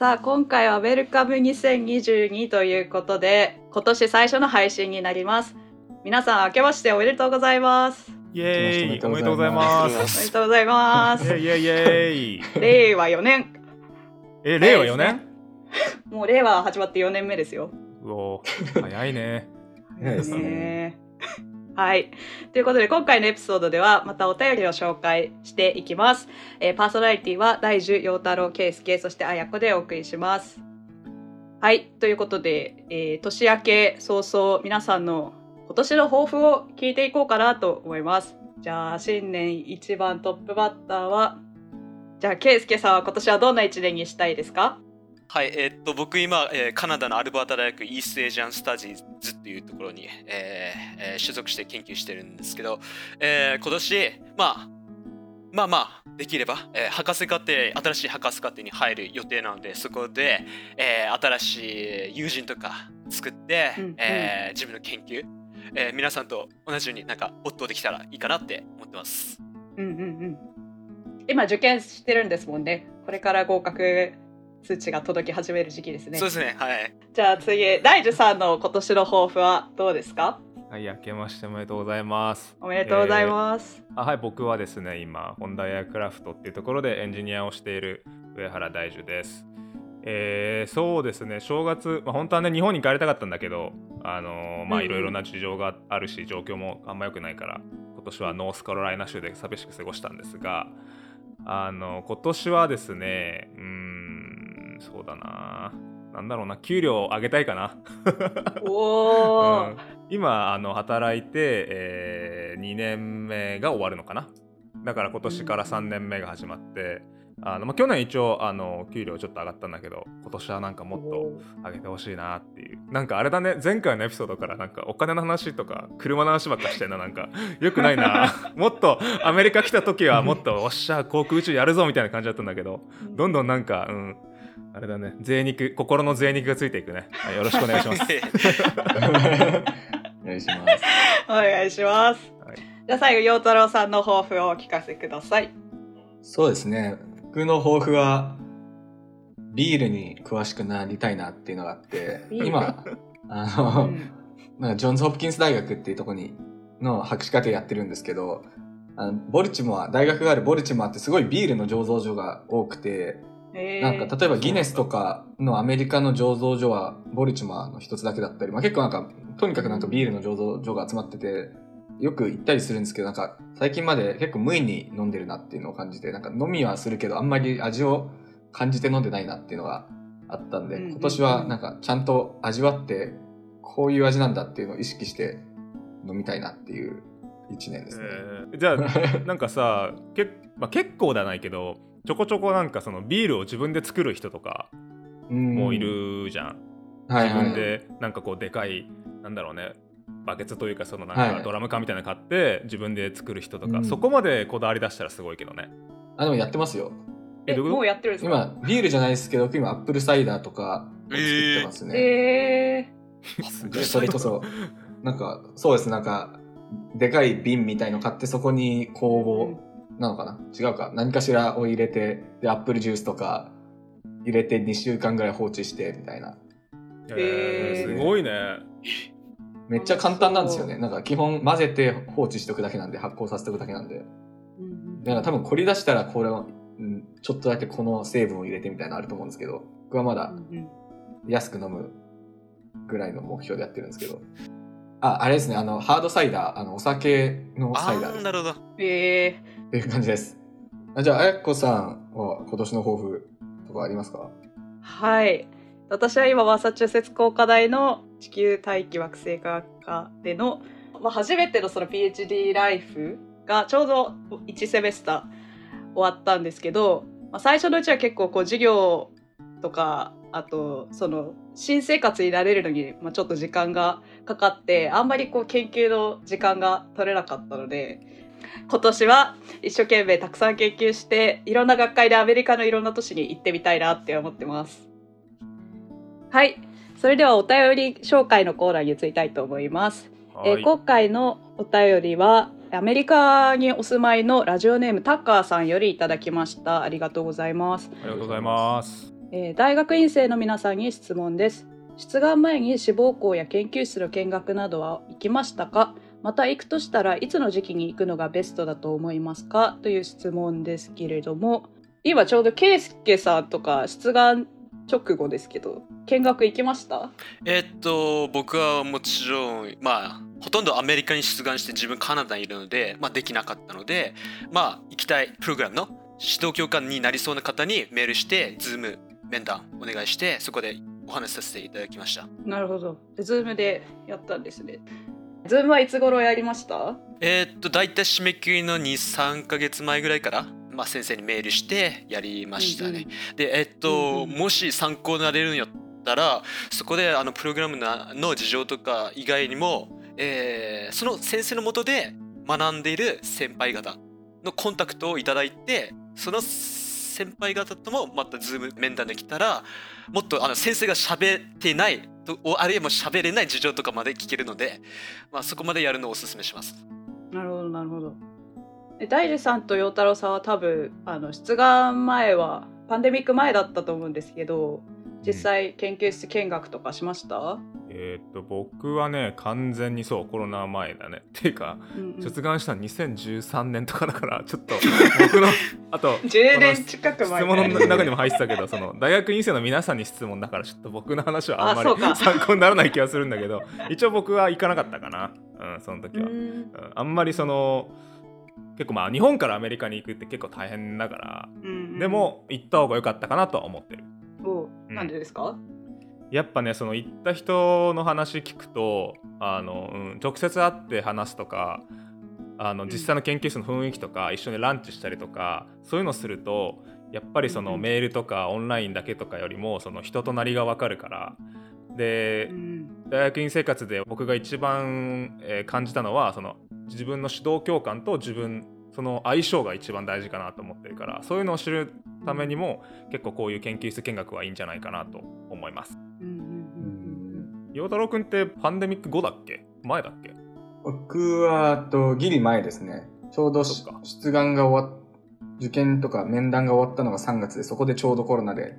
さあ今回はウェルカム2022ということで今年最初の配信になります。皆さん明けましておめでとうございます。イエーイおめでとうございおます。めでとうございます。イエイイエイイエイ。令和4年。え令和4年？もう令和始まって4年目ですよ。うお早いね。早いですね。ねはい。ということで、今回のエピソードでは、またお便りを紹介していきます。えーパーソナリティは、大樹、陽太郎、圭介、そしてあやこでお送りします。はい。ということで、えー年明け早々、皆さんの今年の抱負を聞いていこうかなと思います。じゃあ、新年一番トップバッターは、じゃあ、圭介さんは今年はどんな一年にしたいですか？はい、えーっと、僕今、えーカナダのアルバータ大学イーストエイジアン・スタジーズっていうところに、えー所属して研究してるんですけど、えー今年、まあ、まあまあ、できれば、えー博士課程、新しい博士課程に入る予定なので、そこで、えー新しい友人とか作って、うんうんえー自分の研究、えー皆さんと同じようになんか没頭できたらいいかなって思ってます。うんうんうん。今、受験してるんですもんね。これから合格通知が届き始める時期ですね。そうですね、はい。じゃあ次、大樹さんの今年の抱負はどうですか？はい明けましておめでとうございます。おめでとうございます。あはい僕はですね今ホンダエアクラフトっていうところでエンジニアをしている上原大樹です。えーそうですね正月、まあ、本当はね日本に帰りたかったんだけどあのーまあいろいろな事情があるし状況もあんま良くないから今年はノースカロライナ州で寂しく過ごしたんですがあの今年はですねうーんそうだななんだろうな給料上げたいかな。おー、うん。今あの働いて、え2年目が終わるのかな。だから今年から3年目が始まってあの、まあ、去年一応あの給料ちょっと上がったんだけど今年はなんかもっと上げてほしいなっていう。なんかあれだね前回のエピソードからなんかお金の話とか車の話ばっかしてんななんか。よくないな。もっとアメリカ来た時はもっとおっしゃ航空宇宙やるぞみたいな感じだったんだけどどんどんなんかうんあれだね贅肉心の贅肉がついていくね、はいよろしくお願いしますお願いします。お願いします。はいじゃあ最後、陽太郎さんの抱負をお聞かせください。そうですね。僕の抱負は、ビールに詳しくなりたいなっていうのがあって、今、あうの、んなんかジョンズ・ホプキンス大学っていうところに、の博士課程やってるんですけど、あのボルチモア、大学があるボルチモアってすごいビールの醸造所が多くて、えー。なんか例えばギネスとかのアメリカの醸造所はボルチモアの一つだけだったり、まあ、結構なんかとにかくなんかビールの醸造所が集まっててよく行ったりするんですけどなんか最近まで結構無意に飲んでるなっていうのを感じてなんか飲みはするけどあんまり味を感じて飲んでないなっていうのがあったんでうんうんうん。今年はなんかちゃんと味わってこういう味なんだっていうのを意識して飲みたいなっていう一年ですね。えー。じゃあなんかさけ、まあ、結構ではないけどちょこちょこなんかそのビールを自分で作る人とかももい。るじゃん、自はいはい。分でなんかこうでかいなんだろうねバケツというかそのなんはいかドラム缶みたいなの買って自分で作る人とか、うんそこまでこだわり出したらすごいけどねあ、でもやってますよ。え、どもうやってるんですか？今、ビールじゃないですけど、僕今アップルサイダーとかを作ってますね。えでそれこそ、なんか、そうです、なんか、でかい瓶みたいの買って、そこにー。酵母なのかな？違うか。何かしらを入れて、で、アップルジュースとか入れて2週間ぐらい放置して、みたいな。えーすごいねめっちゃ簡単なんですよね。なんか基本混ぜて放置しておくだけなんで、発酵させておくだけなんで。うんだから多分凝り出したら、これを、うんちょっとだけこの成分を入れてみたいなのあると思うんですけど、僕はまだ安く飲むぐらいの目標でやってるんですけど。あ、あれですね、あの、ハードサイダー、あの、お酒のあサイダーですーなるほど。えっていう感じです。あじゃあ、あやこさんは今年の抱負とかありますか？はい。私は今、マサチューセッツ工科大の地球大気惑星科学科での、まあ、初めてのその PhD ライフがちょうど1セメスター終わったんですけど、まあ、最初のうちは結構こう授業とか、あとその新生活に慣れるのに、ちょっと時間がかかって、あんまりこう研究の時間が取れなかったので、今年は一生懸命たくさん研究して、いろんな学会でアメリカのいろんな都市に行ってみたいなって思ってます。はい。それではお便り紹介のコーナーに移りたいと思います。えーはい今回のお便りはアメリカにお住まいのラジオネームタッカーさんよりいただきましたありがとうございますありがとうございますえー大学院生の皆さんに質問です。出願前に志望校や研究室の見学などは行きましたか？また行くとしたらいつの時期に行くのがベストだと思いますか？という質問ですけれども、今ちょうどケイスケさんとか出願直後ですけど、見学行きました？えーっと、僕はもちろん、まあ、ほとんどアメリカに出願して自分カナダにいるので、まあ、できなかったので、まあ、行きたいプログラムの指導教官になりそうな方にメールして、ズーム面談お願いして、そこでお話しさせていただきました。なるほど。で、ズームでやったんですね。ズームはいつ頃やりました？えーっと、大体締め切りの2、3ヶ月前ぐらいから、まあ、先生にメールしてやりましたね。で、えーっと、うんうん。もし参考になれるんやったら、そこであのプログラムなの事情とか以外にも、えーその先生のもとで学んでいる先輩方のコンタクトをいただいて、その先輩方ともまたズーム面談できたら、もっとあの先生が喋ってないと、おあるいはもう喋れない事情とかまで聞けるので、まあ、そこまでやるのをおすすめします。なるほどなるほど。え大樹さんと陽太郎さんは多分あの出願前はパンデミック前だったと思うんですけど実際研究室見学とかしました、えーっと僕はね完全にそうコロナ前だね。っていうかうんうん。出願したの2013年とかだから ちょっと僕の あと10年近く前質問の中にも入ってたけどその大学院生の皆さんに質問だからちょっと僕の話はあんまり参考にならない気がするんだけど一応僕は行かなかったかな、うん、その時は、うん。うんあんまりその結構まあ日本からアメリカに行くって結構大変だからうんうん。でも行った方が良かったかなとは思ってる。おう。んなんでですか、やっぱねその行った人の話聞くとあの、うん、直接会って話すとかあのん。実際の研究室の雰囲気とか一緒にランチしたりとかそういうのするとやっぱりそうんうん。のメールとかオンラインだけとかよりもその人となりが分かるから。でうん。大学院生活で僕が一番、えー感じたのはその自分の指導教官と自分その相性が一番大事かなと思ってるからそういうのを知るためにも結構こういう研究室見学はいいんじゃないかなと思います。うんうんうん陽太郎くんってパンデミック後だっけ？前だっけ？僕は、あと、ギリ前ですね。ちょうど出願が終わっ、受験とか面談が終わったのが3月で、そこでちょうどコロナで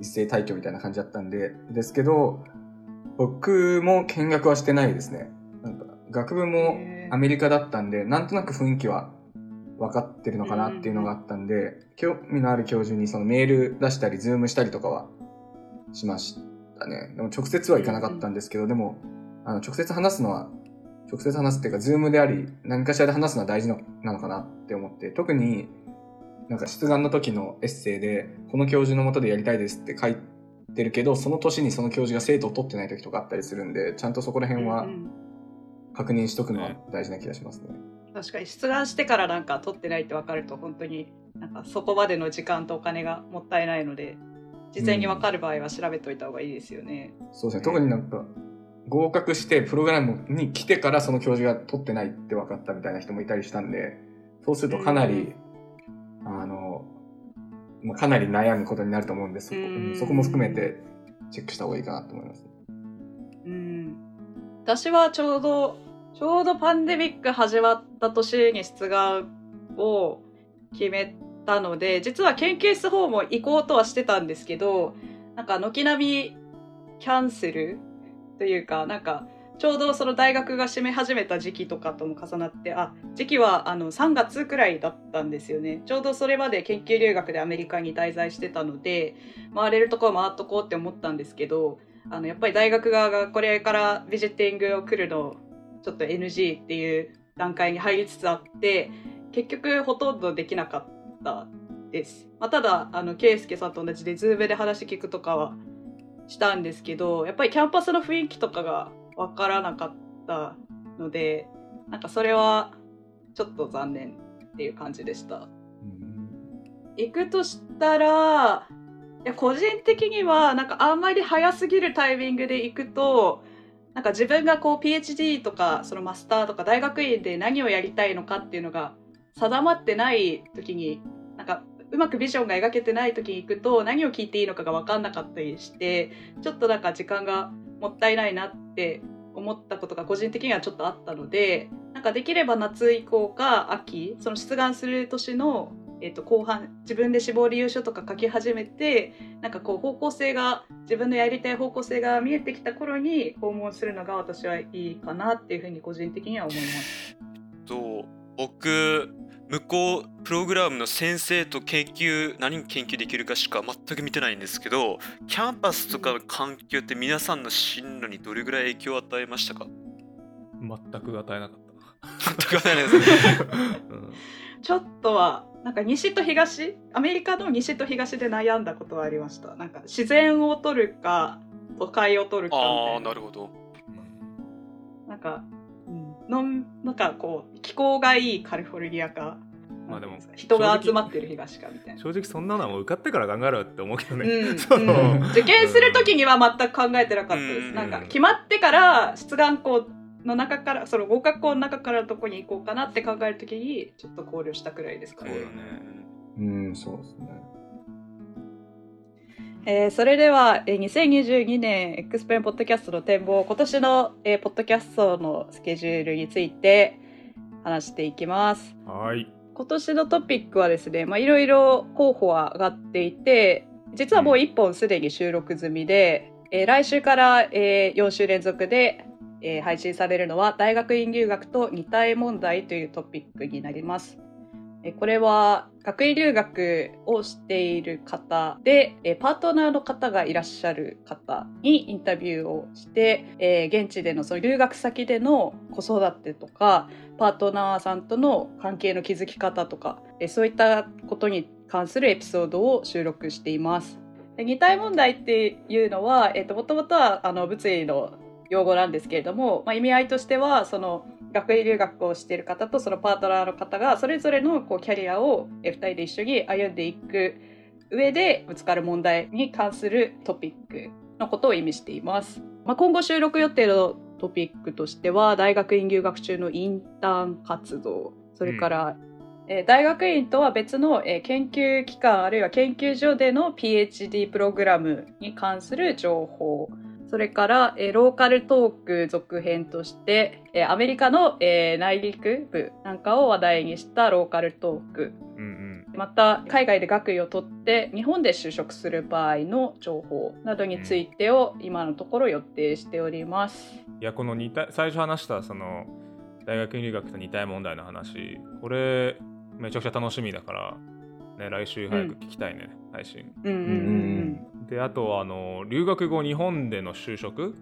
一斉退去みたいな感じだったんで、ですけど、僕も見学はしてないですね。なんか学部もアメリカだったんで、なんとなく雰囲気は分かってるのかなっていうのがあったんで、興味のある教授にそのメール出したり、ズームしたりとかはしましたね。でも直接は行かなかったんですけど、でも、あの、直接話すのは、直接話すっていうか、ズームであり、何かしらで話すのは大事のなのかなって思って、特になんか出願の時のエッセイで、この教授のもとでやりたいですって書いてるけど、その年にその教授が生徒を取ってない時とかあったりするんで、ちゃんとそこらうん辺はうんうん確認しとくのは大事な気がしますね。確かに出願してからなんか取ってないって分かると本当になんかそこまでの時間とお金がもったいないので事前に分かる場合は調べといた方がいいですよね。そうですね。特になんか、合格してプログラムに来てからその教授が取ってないって分かったみたいな人もいたりしたんで、そうするとかなり、あの、まあ、かなり悩むことになると思うんですそこうんそこも含めてチェックした方がいいかなと思います。うん、私はちょうどちょうどパンデミック始まった年に出願を決めたので実は研究室訪問行こうとはしてたんですけどなんか軒並みキャンセルというかなんかちょうどその大学が閉め始めた時期とかとも重なってあ時期はあの3月くらいだったんですよね。ちょうどそれまで研究留学でアメリカに滞在してたので回れるところ回っとこうって思ったんですけどあのやっぱり大学側がこれから visiting を来るのちょっと NG っていう段階に入りつつあって結局ほとんどできなかったです、まあ、ただあの圭介さんと同じでズームで話聞くとかはしたんですけどやっぱりキャンパスの雰囲気とかが分からなかったのでなんかそれはちょっと残念っていう感じでした。行くとしたらいや個人的にはなんかあんまり早すぎるタイミングで行くとなんか自分がこう PhD とかそのマスターとか大学院で何をやりたいのかっていうのが定まってない時になんかうまくビジョンが描けてない時に行くと何を聞いていいのかが分かんなかったりしてちょっとなんか時間がもったいないなって思ったことが個人的にはちょっとあったのでなんかできれば夏以降か秋その出願する年のえっと後半自分で志望理由書とか書き始めてなんかこう方向性が自分のやりたい方向性が見えてきた頃に訪問するのが私はいいかなっていうふうに個人的には思います。と僕向こうプログラムの先生と研究何研究できるかしか全く見てないんですけどキャンパスとかの環境って皆さんの進路にどれぐらい影響を与えましたか？全く与えなかっ全く与えないですね。た、うん。ちょっとはなんか西と東アメリカの西と東で悩んだことはありました。なんか自然を取るか都会を取るかみたあななるほど。なんか、うん、のんなんかこう気候がいいカリフォルニアか。まあでも人が集まってる東かみたいな。正直そんなのはもう受かってから考えろよって思うけどね、うんそのうん。受験する時には全く考えてなかったです、うん。なんか決まってから出願校の中からその合格校の中からどこに行こうかなって考える時にちょっと考慮したくらいですかね。そうだね。うん、そうですね。えーそれでは、えー2022年 X ペンポッドキャストの展望今年の、えーポッドキャストのスケジュールについて話していきます。はい。今年のトピックはですねまあいろいろ候補は上がっていて実はもう1本すでに収録済みで、えー来週から、え4週連続で、えー配信されるのは大学院留学と二体問題というトピックになります。これは学位留学をしている方で、パートナーの方がいらっしゃる方にインタビューをして、現地でのその留学先での子育てとかパートナーさんとの関係の築き方とか、そういったことに関するエピソードを収録しています。二体問題っていうのは、えー、ともともとはあの物理の用語なんですけれども、まあ、意味合いとしてはその学位留学をしている方とそのパートナーの方がそれぞれのこうキャリアを2人で一緒に歩んでいく上でぶつかる問題に関するトピックのことを意味しています。まあ、今後収録予定のトピックとしては大学院留学中のインターン活動それから、えー大学院とは別の、えー研究機関あるいは研究所での PhD プログラムに関する情報それから、えーローカルトーク続編として、えーアメリカの、えー内陸部なんかを話題にしたローカルトーク。うんまた海外で学位を取って日本で就職する場合の情報などについてを今のところ予定しております。うんいやこの二体最初話したその大学院留学と二体問題の話これめちゃくちゃ楽しみだから、ね、来週早く聞きたいね、配信。うんうんうんであとはあの留学後日本での就職？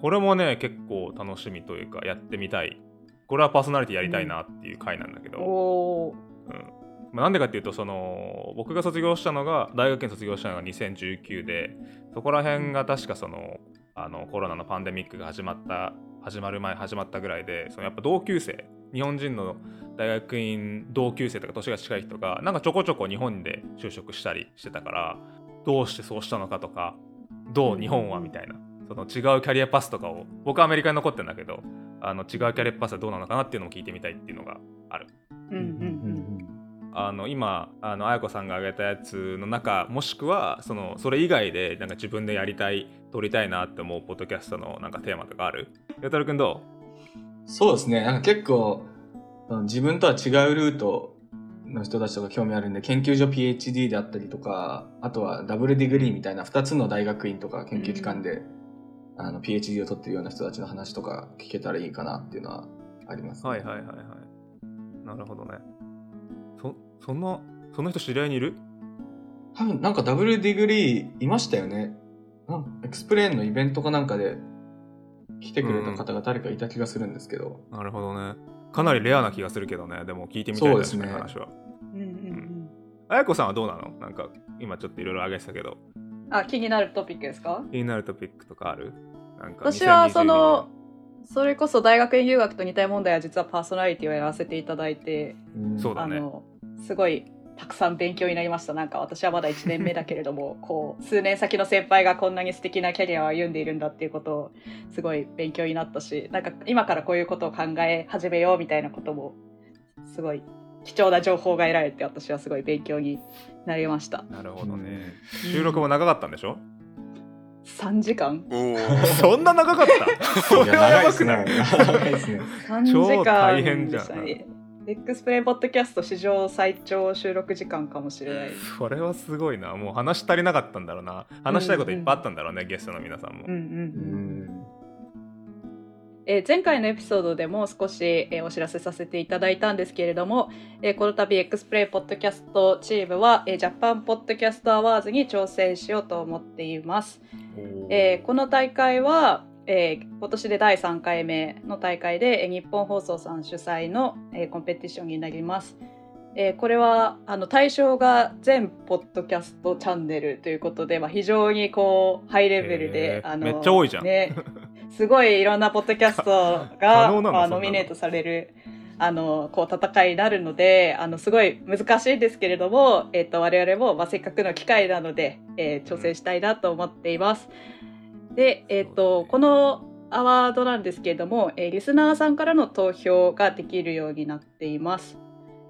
これもね結構楽しみというかやってみたい。これはパーソナリティやりたいなっていう回なんだけうん、ど、うん。まあ、なんでかっていうとその僕が卒業したのが大学院卒業したのが2019でそこら辺が確かそのあのコロナのパンデミックが始まった始まる前始まったぐらいでそのやっぱ同級生日本人の大学院同級生とか年が近い人がなんかちょこちょこ日本で就職したりしてたからどうしてそうしたのかとかどう日本はみたいなその違うキャリアパスとかを僕はアメリカに残ってるんだけどあの違うキャリアパスはどうなのかなっていうのも聞いてみたいっていうのがある。うんうんあの今あの彩子さんが挙げたやつの中もしくはそのそれ以外でなんか自分でやりたい撮りたいなって思うポッドキャストのなんかテーマとかある？よたるくんどそうですね。なんか結構、うん自分とは違うルートの人たちとか興味あるんで、研究所 PhD であったりとか、あとはダブルディグリーみたいな2つの大学院とか研究機関で、あの PhD を取ってるような人たちの話とか聞けたらいいかなっていうのはあります、うはいはいはいはい。なるほどね。そそんなその人知り合いにいる？多分なんかダブルディグリーいましたよね。 XPLANE のイベントかなんかで来てくれた方が誰かいた気がするんですけど、なるほどね。かなりレアな気がするけどね。でも聞いてみたいそうですね。話は。うんうんうん。彩子さんはどうなの？なんか今ちょっといろいろ挙げてたけど。うんあ気になるトピックですか？気になるトピックとかある？なんか私はその2022それこそ大学院留学と似た問題は実はパーソナリティをやらせていただいてうんそうだね。あのすごいたくさん勉強になりました。なんか私はまだ1年目だけれども こう数年先の先輩がこんなに素敵なキャリアを歩んでいるんだっていうことをすごい勉強になったしなんか今からこういうことを考え始めようみたいなこともすごい貴重な情報が得られて私はすごい勉強になりました。なるほどね。うん。収録も長かったんでしょ？3時間。そんな長かった？そいやれはや長いですね。ばくない。長いですね。3時超間大変じゃんエクスプレインポッドキャスト史上最長収録時間かもしれない。それはすごいな。もう話足りなかったんだろうな。話したいこといっぱいあったんだろうね、ゲストの皆さんも、うんうんうん。えー前回のエピソードでも少し、えーお知らせさせていただいたんですけれども、えーこの度エクスプレイポッドキャストチームは、えージャパンポッドキャストアワーズに挑戦しようと思っています。えーこの大会は、えー今年で第3回目の大会で、えー日本放送さん主催の、えーコンペティションになります。えーこれはあの対象が全ポッドキャストチャンネルということで、まあ、非常にこうハイレベルで、へーあのめっちゃ多いじゃんね、すごいいろんなポッドキャスト 可がまあノミネートされるあのこう戦いになるのであのすごい難しいんですけれども、えっと我々も、まあ、せっかくの機会なので、えー挑戦したいなと思っています。で、えっとこのアワードなんですけれども、えーリスナーさんからの投票ができるようになっています。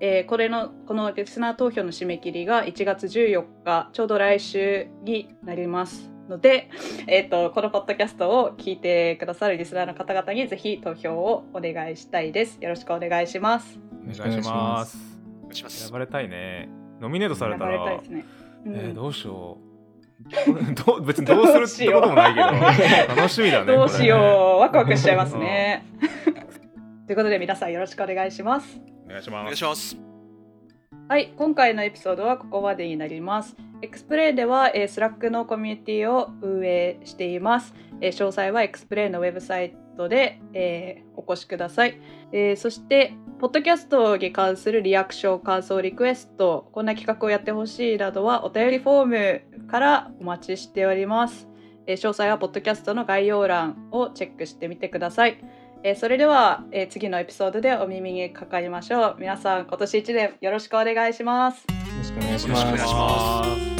えーこれのこのリスナー投票の締め切りが1月14日ちょうど来週になりますので、えー、とこのポッドキャストを聞いてくださるリスナーの方々にぜひ投票をお願いしたいです。よろしくお願いします。お願いしますお願いします選ばれたいねノミネートされた選ばれらたいですね。うんえーどうしよう どう別にどうするってこともないけど楽しみだねどうしよこう、ワクワクしちゃいますね。ということで皆さんよろしくお願いします。れお願いしおます願いしますはい、今回のエピソードはここまでになります。 XPLANE では、えー、スラックのコミュニティを運営しています。えー詳細はエクスプレイのウェブサイトで、えーお越しください。えーそして、ポッドキャストに関するリアクション、感想、リクエスト、こんな企画をやってほしいなどはお便りフォームからお待ちしております。えー詳細はポッドキャストの概要欄をチェックしてみてください。えーそれでは、えー次のエピソードでお耳にかかりましょう。皆さん、今年1年よろしくお願いします。よろしくお願いし。ます